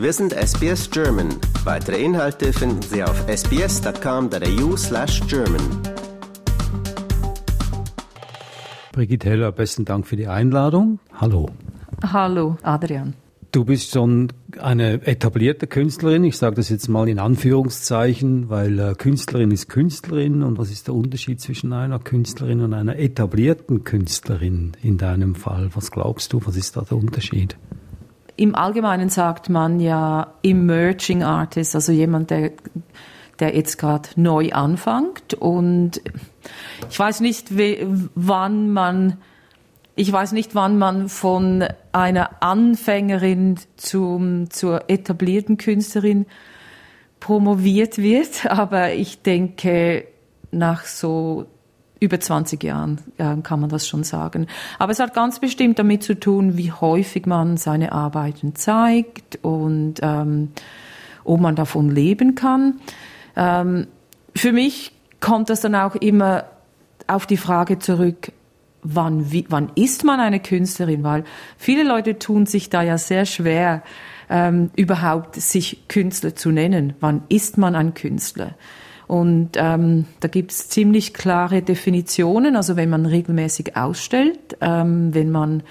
Wir sind SBS German. Weitere Inhalte finden Sie auf sbs.com.au slash German. Brigitte Heller, besten Dank für die Einladung. Hallo. Hallo, Adrian. Du bist schon eine etablierte Künstlerin. Ich sage das jetzt mal in Anführungszeichen, weil äh, Künstlerin ist Künstlerin. Und was ist der Unterschied zwischen einer Künstlerin und einer etablierten Künstlerin in deinem Fall? Was glaubst du, was ist da der Unterschied? Im Allgemeinen sagt man ja Emerging Artist, also jemand, der, der jetzt gerade neu anfängt. Und ich weiß nicht, wann man ich weiß nicht, wann man von einer Anfängerin zum, zur etablierten Künstlerin promoviert wird, aber ich denke, nach so über 20 Jahren äh, kann man das schon sagen. Aber es hat ganz bestimmt damit zu tun, wie häufig man seine Arbeiten zeigt und ähm, ob man davon leben kann. Ähm, für mich kommt das dann auch immer auf die Frage zurück, wann, wie, wann ist man eine Künstlerin? Weil viele Leute tun sich da ja sehr schwer, ähm, überhaupt sich Künstler zu nennen. Wann ist man ein Künstler? Und ähm, da gibt es ziemlich klare Definitionen. Also wenn man regelmäßig ausstellt, ähm, wenn man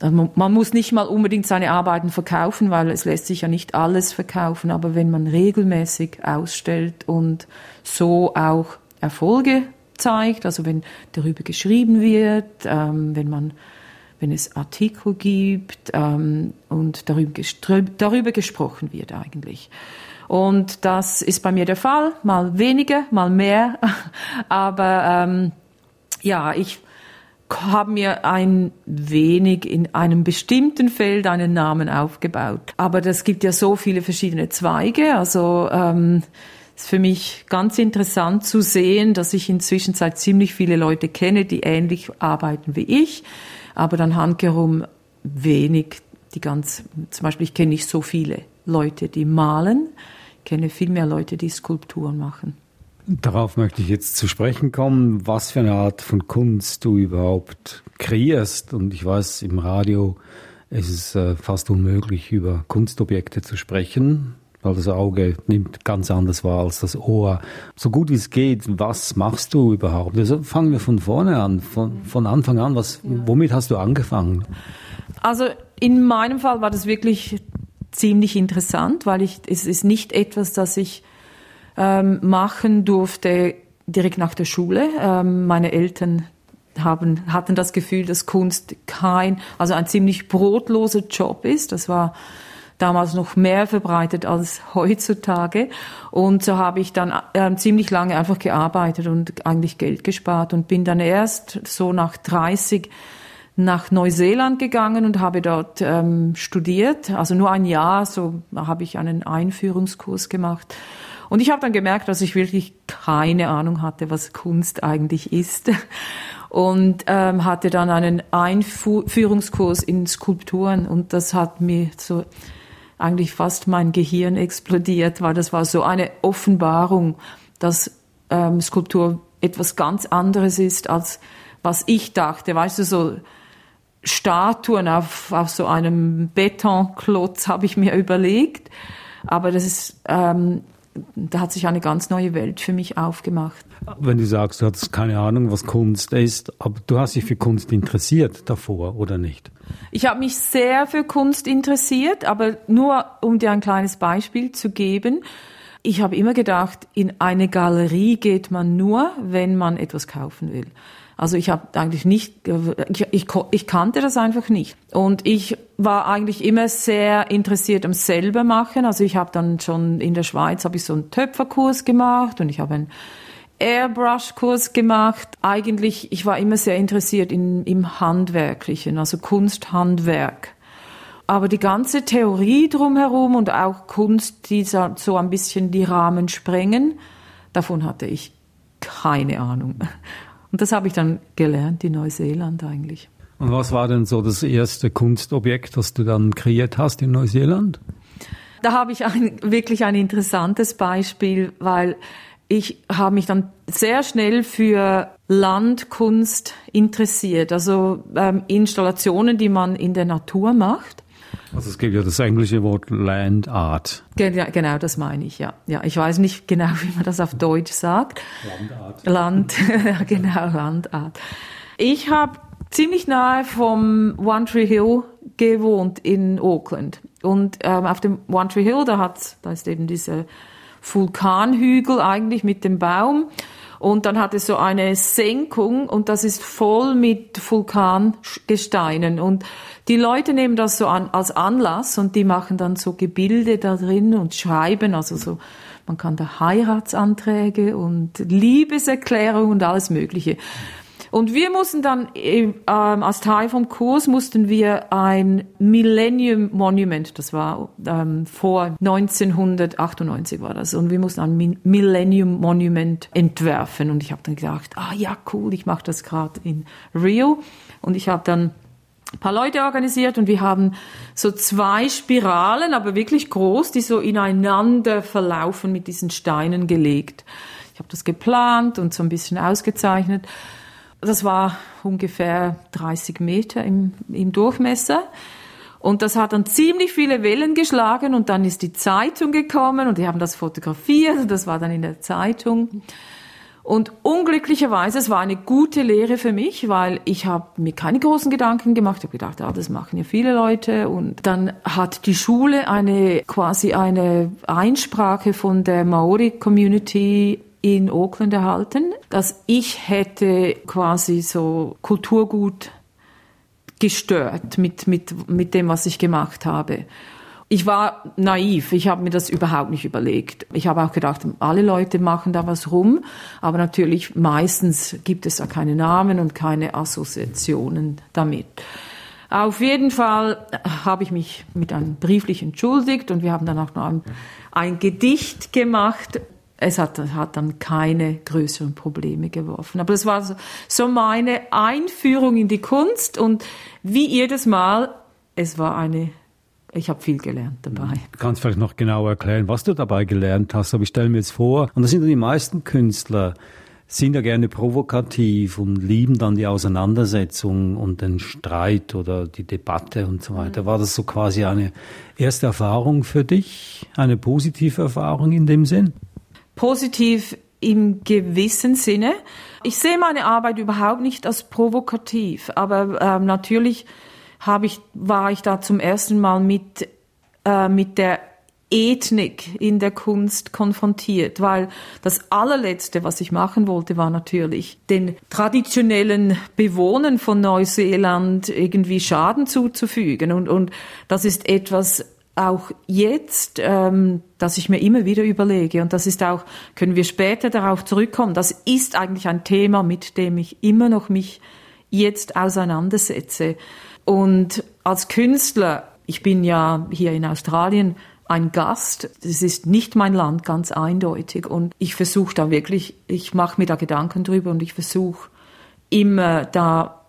also man muss nicht mal unbedingt seine Arbeiten verkaufen, weil es lässt sich ja nicht alles verkaufen, aber wenn man regelmäßig ausstellt und so auch Erfolge zeigt, also wenn darüber geschrieben wird, ähm, wenn man wenn es Artikel gibt ähm, und darüber, darüber gesprochen wird eigentlich. Und das ist bei mir der Fall, mal weniger, mal mehr. Aber ähm, ja, ich habe mir ein wenig in einem bestimmten Feld einen Namen aufgebaut. Aber das gibt ja so viele verschiedene Zweige. Also ähm, ist für mich ganz interessant zu sehen, dass ich inzwischen seit ziemlich viele Leute kenne, die ähnlich arbeiten wie ich, aber dann handherum wenig, die ganz, zum Beispiel ich kenne nicht so viele Leute, die malen, kenne viel mehr Leute, die Skulpturen machen. Darauf möchte ich jetzt zu sprechen kommen, was für eine Art von Kunst du überhaupt kreierst. Und ich weiß, im Radio ist es äh, fast unmöglich, über Kunstobjekte zu sprechen weil das Auge nimmt ganz anders wahr als das Ohr. So gut wie es geht, was machst du überhaupt? Also fangen wir von vorne an, von, von Anfang an. Was, womit hast du angefangen? Also in meinem Fall war das wirklich ziemlich interessant, weil ich, es ist nicht etwas, das ich ähm, machen durfte direkt nach der Schule. Ähm, meine Eltern haben, hatten das Gefühl, dass Kunst kein, also ein ziemlich brotloser Job ist. Das war damals noch mehr verbreitet als heutzutage. Und so habe ich dann äh, ziemlich lange einfach gearbeitet und eigentlich Geld gespart und bin dann erst so nach 30 nach Neuseeland gegangen und habe dort ähm, studiert. Also nur ein Jahr, so habe ich einen Einführungskurs gemacht. Und ich habe dann gemerkt, dass ich wirklich keine Ahnung hatte, was Kunst eigentlich ist. Und ähm, hatte dann einen Einführungskurs in Skulpturen und das hat mir so eigentlich fast mein Gehirn explodiert, weil das war so eine Offenbarung, dass ähm, Skulptur etwas ganz anderes ist, als was ich dachte. Weißt du, so Statuen auf, auf so einem Betonklotz habe ich mir überlegt. Aber das ist, ähm, da hat sich eine ganz neue Welt für mich aufgemacht. Wenn du sagst, du hattest keine Ahnung, was Kunst ist, aber du hast dich für Kunst interessiert davor, oder nicht? Ich habe mich sehr für Kunst interessiert, aber nur um dir ein kleines Beispiel zu geben. Ich habe immer gedacht, in eine Galerie geht man nur, wenn man etwas kaufen will. Also ich habe eigentlich nicht, ich, ich, ich, kannte das einfach nicht. Und ich war eigentlich immer sehr interessiert am selber machen. Also ich habe dann schon in der Schweiz habe ich so einen Töpferkurs gemacht und ich habe einen Airbrush-Kurs gemacht. Eigentlich, ich war immer sehr interessiert in, im Handwerklichen, also Kunsthandwerk. Aber die ganze Theorie drumherum und auch Kunst, die so ein bisschen die Rahmen sprengen, davon hatte ich keine Ahnung. Und das habe ich dann gelernt in Neuseeland eigentlich. Und was war denn so das erste Kunstobjekt, das du dann kreiert hast in Neuseeland? Da habe ich ein, wirklich ein interessantes Beispiel, weil ich habe mich dann sehr schnell für Landkunst interessiert, also ähm, Installationen, die man in der Natur macht. Also es gibt ja das englische Wort Land Art. Genau, das meine ich, ja. Ja, ich weiß nicht genau, wie man das auf Deutsch sagt. Landart. Land, ja, genau, Landart. Ich habe ziemlich nahe vom One Tree Hill gewohnt in Auckland. Und ähm, auf dem One Tree Hill, da, hat, da ist eben dieser Vulkanhügel eigentlich mit dem Baum. Und dann hat es so eine Senkung und das ist voll mit Vulkangesteinen. Und die Leute nehmen das so an, als Anlass und die machen dann so Gebilde da drin und schreiben, also so, man kann da Heiratsanträge und Liebeserklärungen und alles Mögliche. Und wir mussten dann ähm, als Teil vom Kurs mussten wir ein Millennium Monument, das war ähm, vor 1998 war das, und wir mussten ein Millennium Monument entwerfen. Und ich habe dann gedacht, ah ja cool, ich mache das gerade in Rio. Und ich habe dann ein paar Leute organisiert und wir haben so zwei Spiralen, aber wirklich groß, die so ineinander verlaufen mit diesen Steinen gelegt. Ich habe das geplant und so ein bisschen ausgezeichnet. Das war ungefähr 30 Meter im, im Durchmesser. Und das hat dann ziemlich viele Wellen geschlagen und dann ist die Zeitung gekommen und die haben das fotografiert und das war dann in der Zeitung. Und unglücklicherweise, es war eine gute Lehre für mich, weil ich habe mir keine großen Gedanken gemacht. Ich habe gedacht, ah, das machen ja viele Leute. Und dann hat die Schule eine quasi eine Einsprache von der Maori-Community in Auckland erhalten, dass ich hätte quasi so Kulturgut gestört mit, mit, mit dem, was ich gemacht habe. Ich war naiv, ich habe mir das überhaupt nicht überlegt. Ich habe auch gedacht, alle Leute machen da was rum, aber natürlich meistens gibt es da keine Namen und keine Assoziationen damit. Auf jeden Fall habe ich mich mit einem brieflich entschuldigt und wir haben dann auch noch ein, ein Gedicht gemacht es hat, hat dann keine größeren Probleme geworfen. Aber das war so, so meine Einführung in die Kunst und wie jedes Mal, es war eine ich habe viel gelernt dabei. Du kannst vielleicht noch genau erklären, was du dabei gelernt hast. Aber ich stelle mir jetzt vor, und das sind die meisten Künstler, sind ja gerne provokativ und lieben dann die Auseinandersetzung und den Streit oder die Debatte und so weiter. War das so quasi eine erste Erfahrung für dich, eine positive Erfahrung in dem Sinn? Positiv im gewissen Sinne. Ich sehe meine Arbeit überhaupt nicht als provokativ, aber ähm, natürlich habe ich, war ich da zum ersten Mal mit, äh, mit der Ethnik in der Kunst konfrontiert, weil das allerletzte, was ich machen wollte, war natürlich den traditionellen Bewohnern von Neuseeland irgendwie Schaden zuzufügen. Und, und das ist etwas, auch jetzt, ähm, dass ich mir immer wieder überlege, und das ist auch, können wir später darauf zurückkommen, das ist eigentlich ein Thema, mit dem ich immer noch mich jetzt auseinandersetze. Und als Künstler, ich bin ja hier in Australien ein Gast, das ist nicht mein Land, ganz eindeutig. Und ich versuche da wirklich, ich mache mir da Gedanken drüber und ich versuche immer da,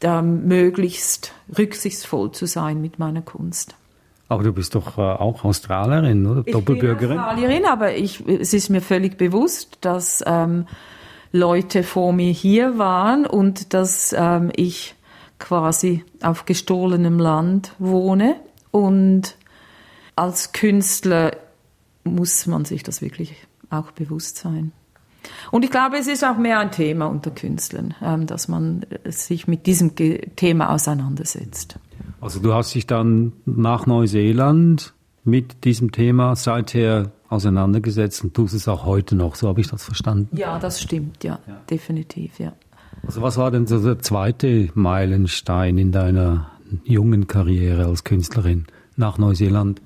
da möglichst rücksichtsvoll zu sein mit meiner Kunst. Aber du bist doch äh, auch Australierin, oder? Ich Doppelbürgerin? bin Australierin, aber ich, es ist mir völlig bewusst, dass ähm, Leute vor mir hier waren und dass ähm, ich quasi auf gestohlenem Land wohne. Und als Künstler muss man sich das wirklich auch bewusst sein. Und ich glaube, es ist auch mehr ein Thema unter Künstlern, ähm, dass man sich mit diesem Thema auseinandersetzt. Also du hast dich dann nach Neuseeland mit diesem Thema seither auseinandergesetzt und tust es auch heute noch, so habe ich das verstanden. Ja, das stimmt, ja, ja. definitiv, ja. Also was war denn so der zweite Meilenstein in deiner jungen Karriere als Künstlerin nach Neuseeland?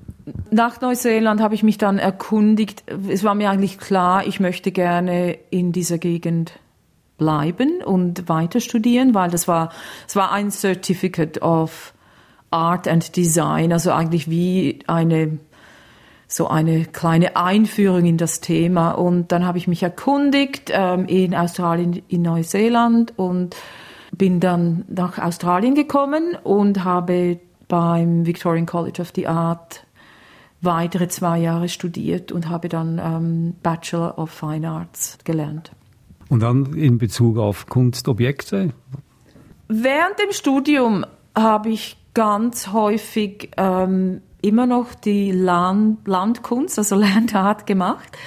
Nach Neuseeland habe ich mich dann erkundigt. Es war mir eigentlich klar, ich möchte gerne in dieser Gegend bleiben und weiter studieren, weil das war, es war ein Certificate of Art and Design, also eigentlich wie eine so eine kleine Einführung in das Thema. Und dann habe ich mich erkundigt ähm, in Australien, in Neuseeland und bin dann nach Australien gekommen und habe beim Victorian College of the Art weitere zwei Jahre studiert und habe dann ähm, Bachelor of Fine Arts gelernt. Und dann in Bezug auf Kunstobjekte? Während dem Studium habe ich ganz häufig ähm, immer noch die Land Landkunst, also Land Art gemacht.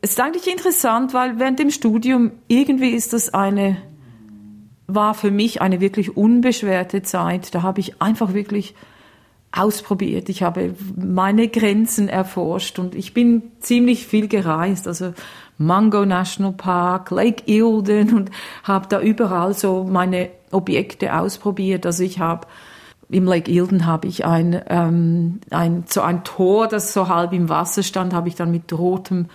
Es ist eigentlich interessant, weil während dem Studium irgendwie ist das eine, war für mich eine wirklich unbeschwerte Zeit. Da habe ich einfach wirklich ausprobiert. Ich habe meine Grenzen erforscht und ich bin ziemlich viel gereist. Also Mango National Park, Lake Eildon und habe da überall so meine Objekte ausprobiert. Also ich habe im Lake Eildon habe ich ein, ähm, ein, so ein Tor, das so halb im Wasser stand, habe ich dann mit rotem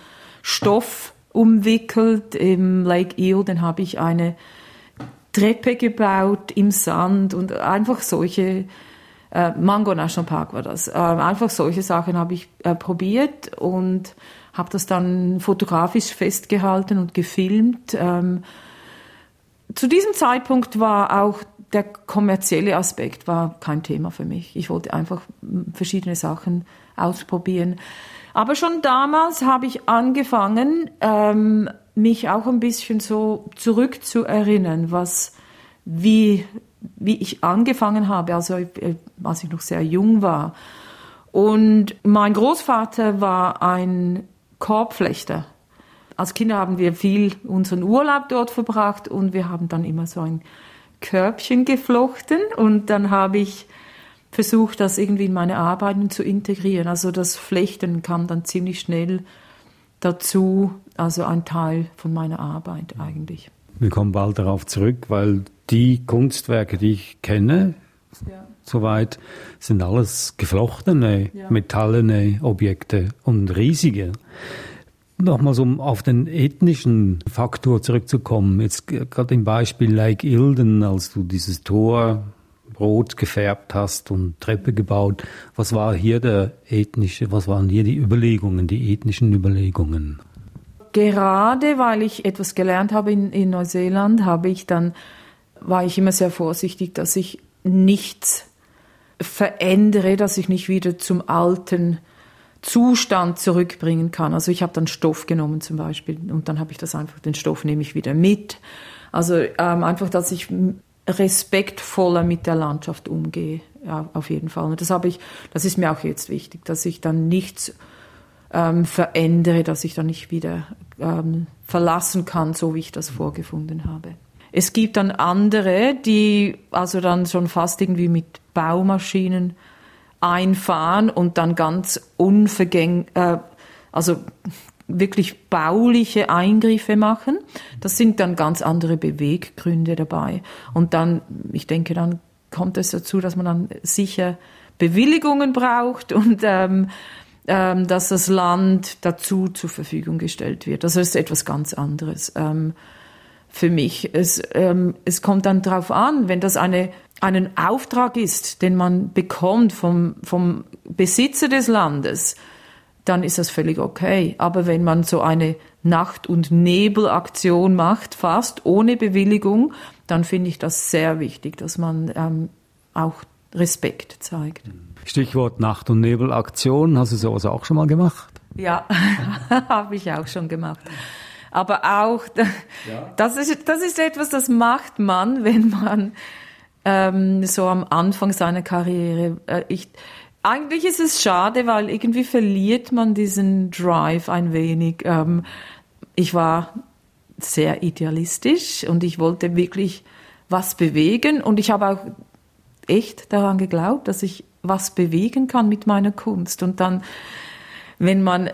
Stoff umwickelt. Im Lake Eildon habe ich eine Treppe gebaut im Sand und einfach solche, äh, Mango National Park war das, äh, einfach solche Sachen habe ich äh, probiert und habe das dann fotografisch festgehalten und gefilmt. Ähm, zu diesem Zeitpunkt war auch der kommerzielle Aspekt war kein Thema für mich. Ich wollte einfach verschiedene Sachen ausprobieren. Aber schon damals habe ich angefangen, ähm, mich auch ein bisschen so zurückzuerinnern, was, wie, wie ich angefangen habe, also äh, als ich noch sehr jung war. Und mein Großvater war ein Korbflechter. Als Kinder haben wir viel unseren Urlaub dort verbracht und wir haben dann immer so ein Körbchen geflochten und dann habe ich versucht, das irgendwie in meine Arbeiten zu integrieren. Also das Flechten kam dann ziemlich schnell dazu, also ein Teil von meiner Arbeit eigentlich. Wir kommen bald darauf zurück, weil die Kunstwerke, die ich kenne, ja. soweit, sind alles geflochtene, ja. metallene Objekte und riesige. Nochmals, um auf den ethnischen Faktor zurückzukommen, jetzt gerade im Beispiel Lake Ilden, als du dieses Tor rot gefärbt hast und Treppe gebaut, was war hier der ethnische, was waren hier die Überlegungen, die ethnischen Überlegungen? Gerade weil ich etwas gelernt habe in, in Neuseeland, habe ich dann, war ich immer sehr vorsichtig, dass ich nichts verändere, dass ich nicht wieder zum alten Zustand zurückbringen kann. Also ich habe dann Stoff genommen zum Beispiel und dann habe ich das einfach, den Stoff nehme ich wieder mit. Also ähm, einfach, dass ich respektvoller mit der Landschaft umgehe, ja, auf jeden Fall. Und das habe ich, das ist mir auch jetzt wichtig, dass ich dann nichts ähm, verändere, dass ich dann nicht wieder ähm, verlassen kann, so wie ich das vorgefunden habe. Es gibt dann andere, die also dann schon fast irgendwie mit Baumaschinen einfahren und dann ganz unvergänglich, äh, also wirklich bauliche Eingriffe machen. Das sind dann ganz andere Beweggründe dabei. Und dann, ich denke, dann kommt es dazu, dass man dann sicher Bewilligungen braucht und ähm, ähm, dass das Land dazu zur Verfügung gestellt wird. Das ist etwas ganz anderes ähm, für mich. Es, ähm, es kommt dann darauf an, wenn das eine einen Auftrag ist, den man bekommt vom, vom Besitzer des Landes, dann ist das völlig okay. Aber wenn man so eine Nacht- und Nebelaktion macht, fast ohne Bewilligung, dann finde ich das sehr wichtig, dass man ähm, auch Respekt zeigt. Stichwort Nacht- und Nebelaktion, hast du sowas auch schon mal gemacht? Ja, habe ich auch schon gemacht. Aber auch, das, ist, das ist etwas, das macht man, wenn man ähm, so am Anfang seiner Karriere. Äh, ich, eigentlich ist es schade, weil irgendwie verliert man diesen Drive ein wenig. Ähm, ich war sehr idealistisch und ich wollte wirklich was bewegen und ich habe auch echt daran geglaubt, dass ich was bewegen kann mit meiner Kunst. Und dann, wenn man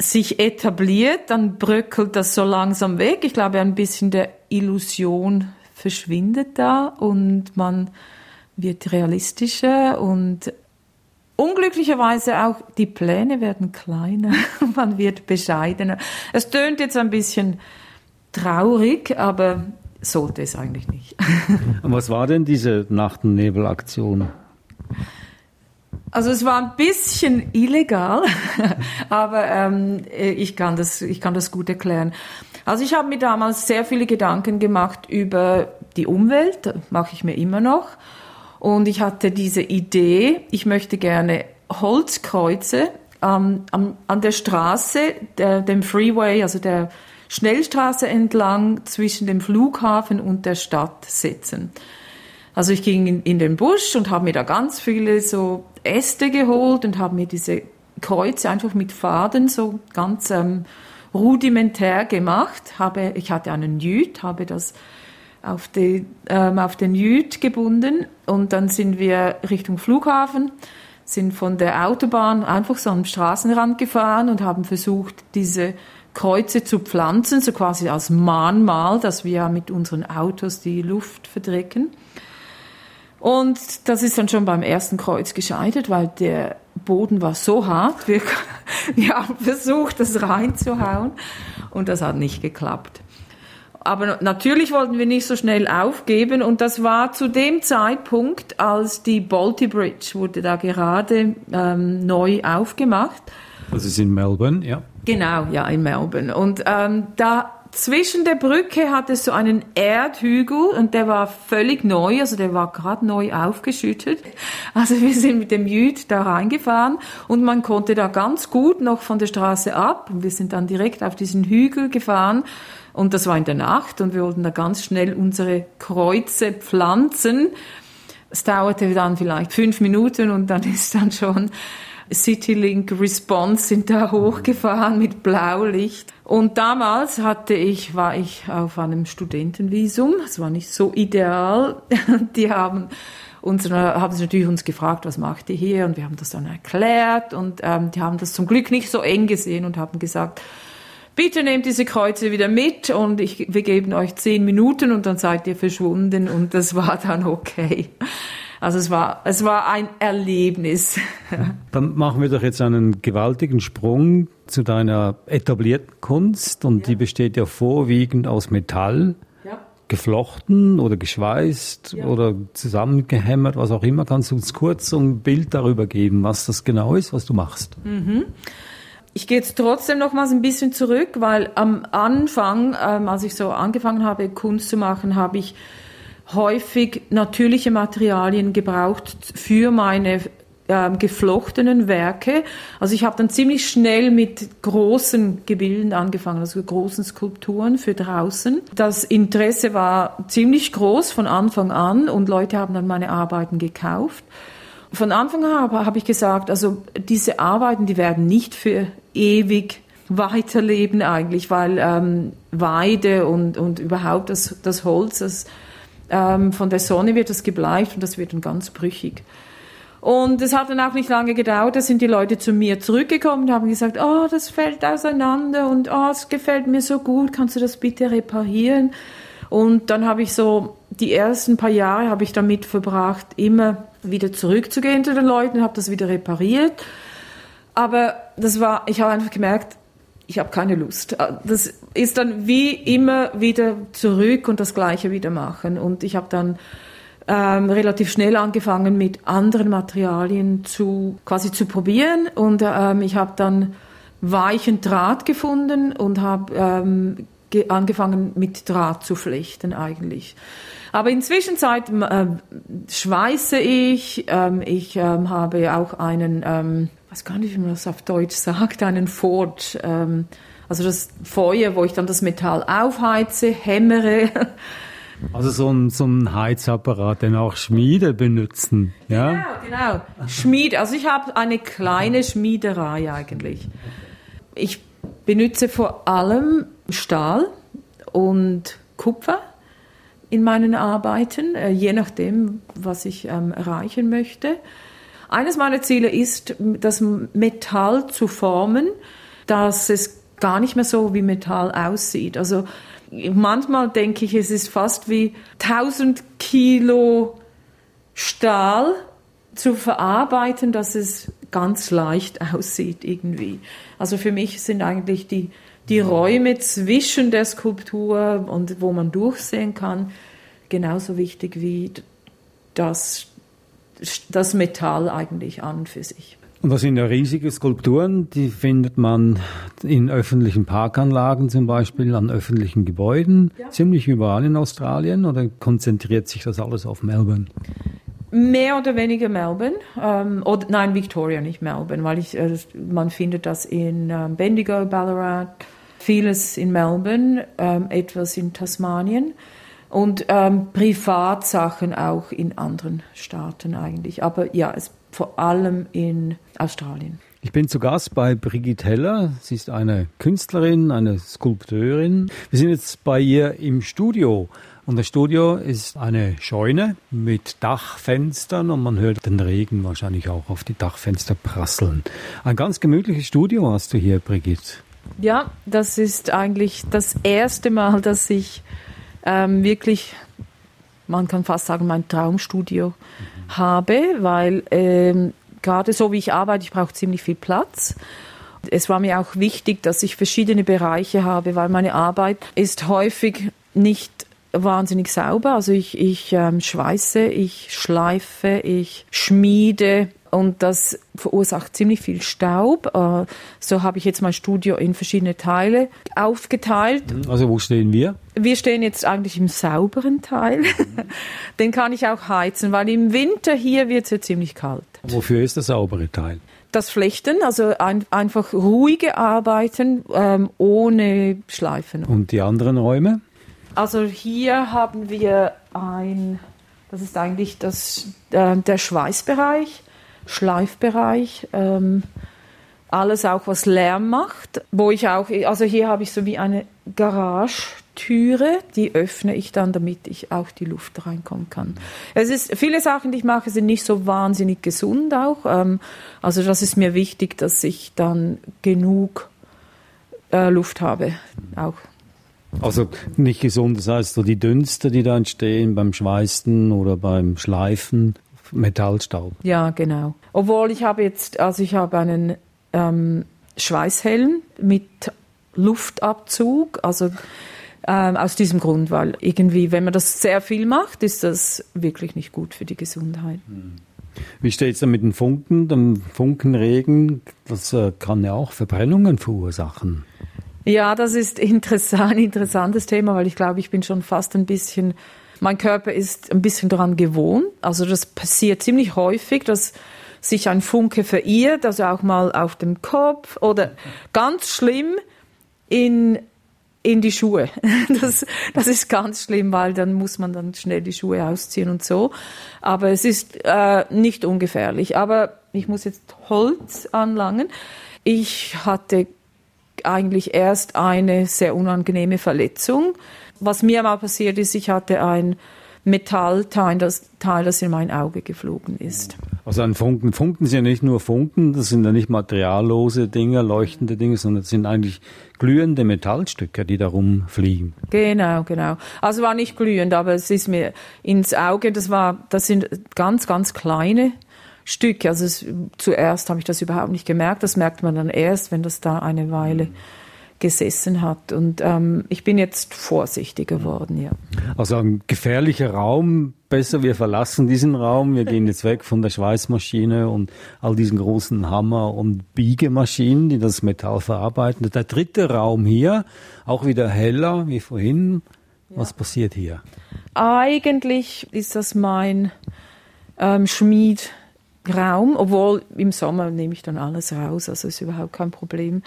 sich etabliert, dann bröckelt das so langsam weg. Ich glaube, ein bisschen der Illusion verschwindet da und man wird realistischer und unglücklicherweise auch die Pläne werden kleiner, man wird bescheidener. Es tönt jetzt ein bisschen traurig, aber sollte es eigentlich nicht. Und was war denn diese Nacht- und Nebelaktion? Also es war ein bisschen illegal, aber ähm, ich, kann das, ich kann das gut erklären. Also ich habe mir damals sehr viele Gedanken gemacht über die Umwelt, mache ich mir immer noch. Und ich hatte diese Idee, ich möchte gerne Holzkreuze ähm, an, an der Straße, der, dem Freeway, also der Schnellstraße entlang zwischen dem Flughafen und der Stadt setzen. Also ich ging in, in den Busch und habe mir da ganz viele so Äste geholt und habe mir diese Kreuze einfach mit Faden so ganz ähm, rudimentär gemacht. Habe, ich hatte einen Jüt, habe das auf, die, ähm, auf den Jüt gebunden und dann sind wir Richtung Flughafen, sind von der Autobahn einfach so am Straßenrand gefahren und haben versucht, diese Kreuze zu pflanzen, so quasi als Mahnmal, dass wir mit unseren Autos die Luft verdrecken. Und das ist dann schon beim ersten Kreuz gescheitert, weil der Boden war so hart. Wir, wir haben versucht, das reinzuhauen und das hat nicht geklappt. Aber natürlich wollten wir nicht so schnell aufgeben und das war zu dem Zeitpunkt, als die Balti Bridge wurde da gerade ähm, neu aufgemacht. Das ist in Melbourne, ja. Genau, ja, in Melbourne. Und ähm, da zwischen der Brücke hat es so einen Erdhügel und der war völlig neu, also der war gerade neu aufgeschüttet. Also wir sind mit dem Jüt da reingefahren und man konnte da ganz gut noch von der Straße ab. Und wir sind dann direkt auf diesen Hügel gefahren und das war in der Nacht und wir wollten da ganz schnell unsere Kreuze pflanzen. Es dauerte dann vielleicht fünf Minuten und dann ist dann schon Citylink Response sind da hochgefahren mit Blaulicht. Und damals hatte ich, war ich auf einem Studentenvisum. Es war nicht so ideal. Die haben uns, haben sie natürlich uns gefragt, was macht ihr hier? Und wir haben das dann erklärt. Und ähm, die haben das zum Glück nicht so eng gesehen und haben gesagt, bitte nehmt diese Kreuze wieder mit und ich, wir geben euch zehn Minuten und dann seid ihr verschwunden und das war dann okay. Also es war, es war ein Erlebnis. Dann machen wir doch jetzt einen gewaltigen Sprung zu deiner etablierten Kunst und ja. die besteht ja vorwiegend aus Metall. Geflochten oder geschweißt ja. oder zusammengehämmert, was auch immer. Kannst du uns kurz ein Bild darüber geben, was das genau ist, was du machst? Mhm. Ich gehe jetzt trotzdem noch mal ein bisschen zurück, weil am Anfang, ähm, als ich so angefangen habe, Kunst zu machen, habe ich häufig natürliche Materialien gebraucht für meine ähm, geflochtenen Werke. Also ich habe dann ziemlich schnell mit großen Gebilden angefangen, also großen Skulpturen für draußen. Das Interesse war ziemlich groß von Anfang an und Leute haben dann meine Arbeiten gekauft. Von Anfang an habe ich gesagt, also diese Arbeiten, die werden nicht für ewig weiterleben eigentlich, weil ähm, Weide und, und überhaupt das, das Holz, das ähm, von der Sonne wird das gebleicht und das wird dann ganz brüchig. Und es hat dann auch nicht lange gedauert, da sind die Leute zu mir zurückgekommen und haben gesagt, oh, das fällt auseinander und oh, es gefällt mir so gut, kannst du das bitte reparieren? Und dann habe ich so, die ersten paar Jahre habe ich damit verbracht, immer wieder zurückzugehen zu den Leuten, habe das wieder repariert. Aber das war, ich habe einfach gemerkt, ich habe keine Lust. Äh, das ist dann wie immer wieder zurück und das Gleiche wieder machen. Und ich habe dann ähm, relativ schnell angefangen, mit anderen Materialien zu quasi zu probieren. Und ähm, ich habe dann weichen Draht gefunden und habe ähm, angefangen mit Draht zu flechten eigentlich. Aber inzwischen äh, schweiße ich. Ähm, ich ähm, habe auch einen ähm, weiß gar nicht, wie man das auf Deutsch sagt, einen Forge. Ähm, also das Feuer, wo ich dann das Metall aufheize, hämmere. Also so ein, so ein Heizapparat, den auch Schmiede benutzen. Ja? Genau, genau. Schmiede. Also ich habe eine kleine Schmiederei eigentlich. Ich benutze vor allem Stahl und Kupfer in meinen Arbeiten, äh, je nachdem, was ich ähm, erreichen möchte. Eines meiner Ziele ist, das Metall zu formen, dass es gar nicht mehr so wie Metall aussieht. Also manchmal denke ich, es ist fast wie 1000 Kilo Stahl zu verarbeiten, dass es ganz leicht aussieht irgendwie. Also für mich sind eigentlich die, die Räume zwischen der Skulptur und wo man durchsehen kann genauso wichtig wie das das Metall eigentlich an für sich. Und das sind ja riesige Skulpturen, die findet man in öffentlichen Parkanlagen zum Beispiel, an öffentlichen Gebäuden, ja. ziemlich überall in Australien oder konzentriert sich das alles auf Melbourne? Mehr oder weniger Melbourne, ähm, oder, nein, Victoria, nicht Melbourne, weil ich, äh, man findet das in ähm, Bendigo, Ballarat, vieles in Melbourne, ähm, etwas in Tasmanien. Und ähm, Privatsachen auch in anderen Staaten eigentlich. Aber ja, es, vor allem in Australien. Ich bin zu Gast bei Brigitte Heller. Sie ist eine Künstlerin, eine Skulpteurin. Wir sind jetzt bei ihr im Studio. Und das Studio ist eine Scheune mit Dachfenstern und man hört den Regen wahrscheinlich auch auf die Dachfenster prasseln. Ein ganz gemütliches Studio hast du hier, Brigitte. Ja, das ist eigentlich das erste Mal, dass ich ähm, wirklich, man kann fast sagen, mein Traumstudio mhm. habe, weil ähm, gerade so wie ich arbeite, ich brauche ziemlich viel Platz. Es war mir auch wichtig, dass ich verschiedene Bereiche habe, weil meine Arbeit ist häufig nicht wahnsinnig sauber. Also ich, ich ähm, schweiße, ich schleife, ich schmiede und das verursacht ziemlich viel Staub. Äh, so habe ich jetzt mein Studio in verschiedene Teile aufgeteilt. Also wo stehen wir? Wir stehen jetzt eigentlich im sauberen Teil. Den kann ich auch heizen, weil im Winter hier wird es ja ziemlich kalt. Wofür ist der saubere Teil? Das Flechten, also ein, einfach ruhige Arbeiten ähm, ohne Schleifen. Und die anderen Räume? Also hier haben wir ein, das ist eigentlich das, äh, der Schweißbereich, Schleifbereich, ähm, alles auch was Lärm macht, wo ich auch, also hier habe ich so wie eine Garagetüre, die öffne ich dann, damit ich auch die Luft reinkommen kann. Es ist, viele Sachen, die ich mache, sind nicht so wahnsinnig gesund auch. Ähm, also das ist mir wichtig, dass ich dann genug äh, Luft habe, auch also nicht gesund, das heißt so die Dünste, die da entstehen beim Schweißen oder beim Schleifen, Metallstaub. Ja, genau. Obwohl ich habe jetzt, also ich habe einen ähm, Schweißhelm mit Luftabzug, also ähm, aus diesem Grund, weil irgendwie, wenn man das sehr viel macht, ist das wirklich nicht gut für die Gesundheit. Wie steht es dann mit den Funken, dem Funkenregen? Das äh, kann ja auch Verbrennungen verursachen. Ja, das ist interessant, ein interessantes Thema, weil ich glaube, ich bin schon fast ein bisschen, mein Körper ist ein bisschen daran gewohnt. Also das passiert ziemlich häufig, dass sich ein Funke verirrt, also auch mal auf dem Kopf oder ganz schlimm in in die Schuhe. Das, das ist ganz schlimm, weil dann muss man dann schnell die Schuhe ausziehen und so. Aber es ist äh, nicht ungefährlich. Aber ich muss jetzt Holz anlangen. Ich hatte eigentlich erst eine sehr unangenehme Verletzung. Was mir mal passiert ist, ich hatte ein Metallteil, das, Teil, das in mein Auge geflogen ist. Also ein Funken. Funken sind ja nicht nur Funken, das sind ja nicht materiallose Dinge, leuchtende Dinge, sondern das sind eigentlich glühende Metallstücke, die da rumfliegen. Genau, genau. Also war nicht glühend, aber es ist mir ins Auge, das war, das sind ganz, ganz kleine Stück. Also es, zuerst habe ich das überhaupt nicht gemerkt. Das merkt man dann erst, wenn das da eine Weile gesessen hat. Und ähm, ich bin jetzt vorsichtiger geworden, ja. Also ein gefährlicher Raum. Besser, wir verlassen diesen Raum. Wir gehen jetzt weg von der Schweißmaschine und all diesen großen Hammer- und Biegemaschinen, die das Metall verarbeiten. Der dritte Raum hier, auch wieder heller wie vorhin. Was ja. passiert hier? Eigentlich ist das mein ähm, Schmied Raum, obwohl im Sommer nehme ich dann alles raus, also ist überhaupt kein Problem.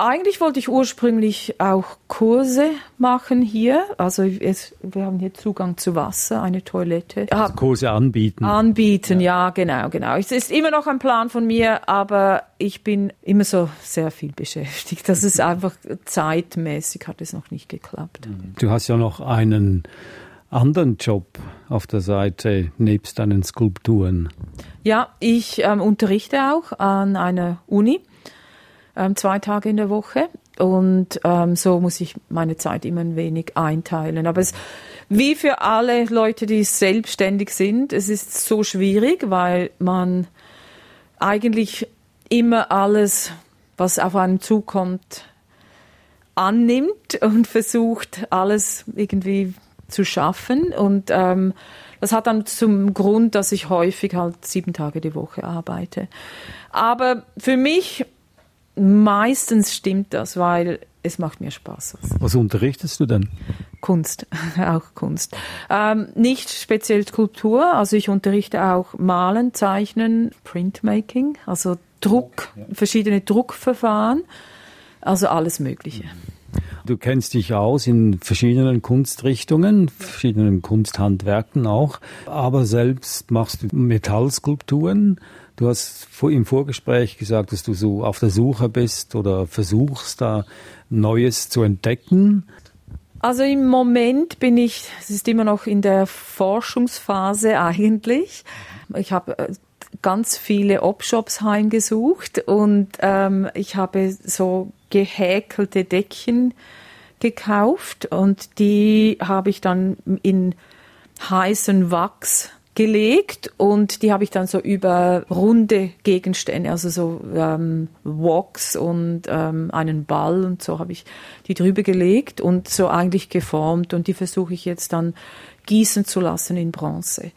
Eigentlich wollte ich ursprünglich auch Kurse machen hier. Also es, wir haben hier Zugang zu Wasser, eine Toilette. Also Kurse anbieten. Anbieten, ja. ja, genau, genau. Es ist immer noch ein Plan von mir, aber ich bin immer so sehr viel beschäftigt. Das ist einfach zeitmäßig hat es noch nicht geklappt. Du hast ja noch einen anderen Job auf der Seite nebst deinen Skulpturen? Ja, ich ähm, unterrichte auch an einer Uni ähm, zwei Tage in der Woche und ähm, so muss ich meine Zeit immer ein wenig einteilen. Aber es, wie für alle Leute, die selbstständig sind, es ist so schwierig, weil man eigentlich immer alles, was auf einen zukommt, annimmt und versucht, alles irgendwie zu schaffen. Und ähm, das hat dann zum Grund, dass ich häufig halt sieben Tage die Woche arbeite. Aber für mich meistens stimmt das, weil es macht mir Spaß. Was unterrichtest du denn? Kunst, auch Kunst. Ähm, nicht speziell Skulptur, also ich unterrichte auch Malen, Zeichnen, Printmaking, also Druck, verschiedene Druckverfahren, also alles Mögliche. Du kennst dich aus in verschiedenen Kunstrichtungen, verschiedenen Kunsthandwerken auch, aber selbst machst du Metallskulpturen. Du hast im Vorgespräch gesagt, dass du so auf der Suche bist oder versuchst, da Neues zu entdecken. Also im Moment bin ich, es ist immer noch in der Forschungsphase eigentlich. Ich habe äh, ganz viele Opshops heimgesucht und ähm, ich habe so gehäkelte Deckchen gekauft und die habe ich dann in heißen Wachs gelegt und die habe ich dann so über runde Gegenstände, also so ähm, Woks und ähm, einen Ball und so habe ich die drüber gelegt und so eigentlich geformt und die versuche ich jetzt dann gießen zu lassen in Bronze.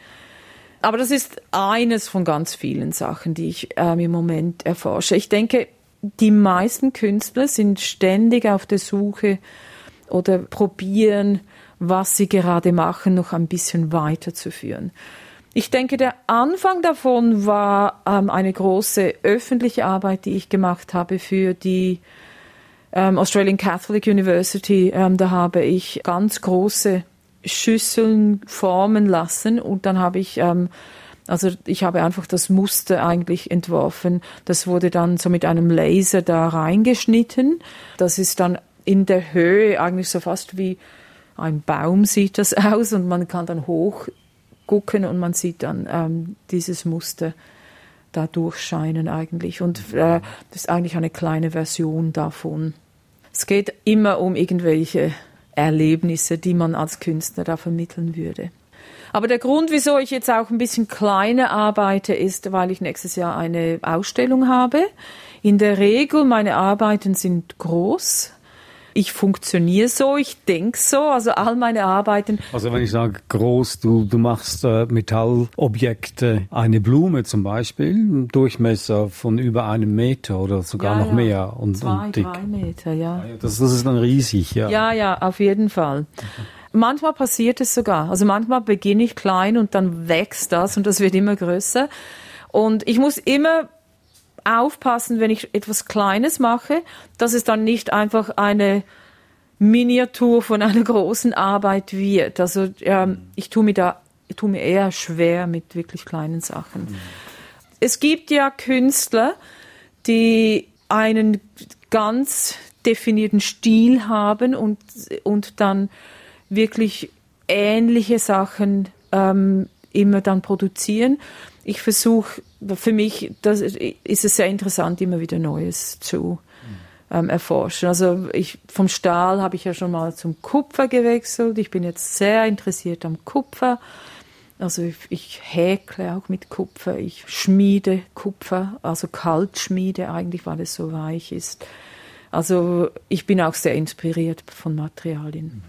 Aber das ist eines von ganz vielen Sachen, die ich ähm, im Moment erforsche. Ich denke, die meisten Künstler sind ständig auf der Suche oder probieren, was sie gerade machen, noch ein bisschen weiterzuführen. Ich denke, der Anfang davon war ähm, eine große öffentliche Arbeit, die ich gemacht habe für die ähm, Australian Catholic University. Ähm, da habe ich ganz große Schüsseln formen lassen und dann habe ich ähm, also ich habe einfach das Muster eigentlich entworfen. Das wurde dann so mit einem Laser da reingeschnitten. Das ist dann in der Höhe eigentlich so fast wie ein Baum sieht das aus und man kann dann hoch gucken und man sieht dann ähm, dieses Muster da durchscheinen eigentlich. Und äh, das ist eigentlich eine kleine Version davon. Es geht immer um irgendwelche Erlebnisse, die man als Künstler da vermitteln würde. Aber der Grund, wieso ich jetzt auch ein bisschen kleiner arbeite, ist, weil ich nächstes Jahr eine Ausstellung habe. In der Regel, meine Arbeiten sind groß. Ich funktioniere so, ich denke so, also all meine Arbeiten. Also wenn ich sage groß, du, du machst äh, Metallobjekte, eine Blume zum Beispiel, Durchmesser von über einem Meter oder sogar ja, noch ja. mehr und, Zwei, und dick. drei Meter, ja. Das, das ist dann riesig, ja. Ja, ja, auf jeden Fall. Manchmal passiert es sogar. Also manchmal beginne ich klein und dann wächst das und das wird immer größer. Und ich muss immer aufpassen, wenn ich etwas Kleines mache, dass es dann nicht einfach eine Miniatur von einer großen Arbeit wird. Also ähm, ich tue mir da, ich tue mir eher schwer mit wirklich kleinen Sachen. Mhm. Es gibt ja Künstler, die einen ganz definierten Stil haben und, und dann wirklich ähnliche Sachen ähm, immer dann produzieren. Ich versuche, für mich das ist es sehr interessant, immer wieder Neues zu ähm, erforschen. Also ich, vom Stahl habe ich ja schon mal zum Kupfer gewechselt. Ich bin jetzt sehr interessiert am Kupfer. Also ich, ich häkle auch mit Kupfer, ich schmiede Kupfer, also Kaltschmiede eigentlich, weil es so weich ist. Also ich bin auch sehr inspiriert von Materialien.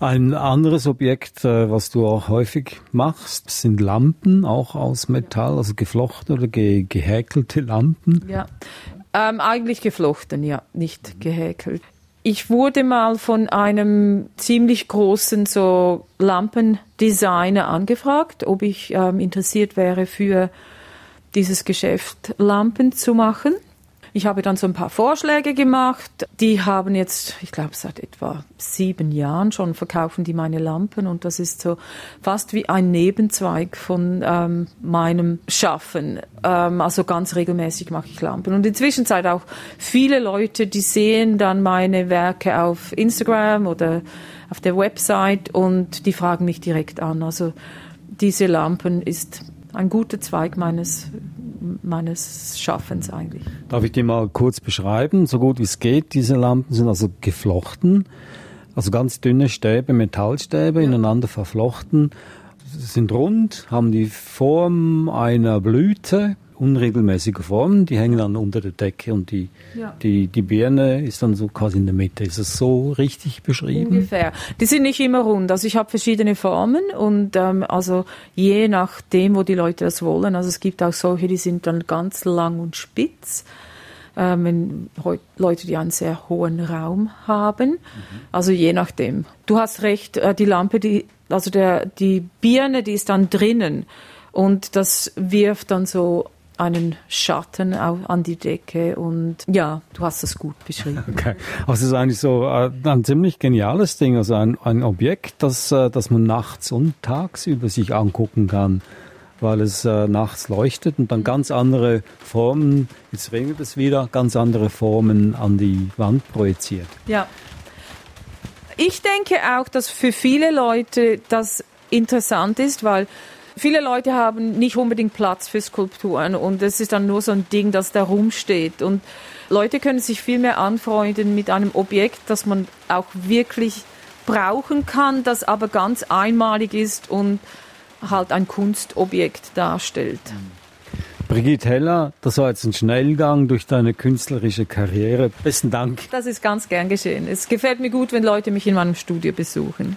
Ein anderes Objekt, äh, was du auch häufig machst, sind Lampen, auch aus Metall, also geflochten oder ge gehäkelte Lampen. Ja, ähm, eigentlich geflochten, ja, nicht gehäkelt. Ich wurde mal von einem ziemlich großen so Lampendesigner angefragt, ob ich ähm, interessiert wäre für dieses Geschäft Lampen zu machen. Ich habe dann so ein paar Vorschläge gemacht. Die haben jetzt, ich glaube, seit etwa sieben Jahren schon verkaufen die meine Lampen und das ist so fast wie ein Nebenzweig von ähm, meinem Schaffen. Ähm, also ganz regelmäßig mache ich Lampen und inzwischen auch viele Leute, die sehen dann meine Werke auf Instagram oder auf der Website und die fragen mich direkt an. Also diese Lampen ist ein guter Zweig meines meines Schaffens eigentlich. Darf ich dir mal kurz beschreiben, so gut wie es geht? Diese Lampen sind also geflochten, also ganz dünne Stäbe, Metallstäbe, ja. ineinander verflochten, sind rund, haben die Form einer Blüte unregelmäßige Formen, die hängen dann unter der Decke und die, ja. die, die Birne ist dann so quasi in der Mitte. Ist es so richtig beschrieben? Ungefähr. Die sind nicht immer rund. Also ich habe verschiedene Formen und ähm, also je nachdem, wo die Leute das wollen. Also es gibt auch solche, die sind dann ganz lang und spitz. Ähm, wenn Leute, die einen sehr hohen Raum haben. Mhm. Also je nachdem. Du hast recht, äh, die Lampe, die, also der, die Birne, die ist dann drinnen und das wirft dann so einen Schatten an die Decke und ja, du hast das gut beschrieben. Okay. Also es ist eigentlich so äh, ein ziemlich geniales Ding, also ein, ein Objekt, das, äh, das man nachts und tagsüber sich angucken kann, weil es äh, nachts leuchtet und dann ganz andere Formen, jetzt regnet es wieder, ganz andere Formen an die Wand projiziert. Ja. Ich denke auch, dass für viele Leute das interessant ist, weil viele Leute haben nicht unbedingt Platz für Skulpturen und es ist dann nur so ein Ding, das da rumsteht. Und Leute können sich viel mehr anfreunden mit einem Objekt, das man auch wirklich brauchen kann, das aber ganz einmalig ist und halt ein Kunstobjekt darstellt. Brigitte Heller, das war jetzt ein Schnellgang durch deine künstlerische Karriere. Besten Dank. Das ist ganz gern geschehen. Es gefällt mir gut, wenn Leute mich in meinem Studio besuchen.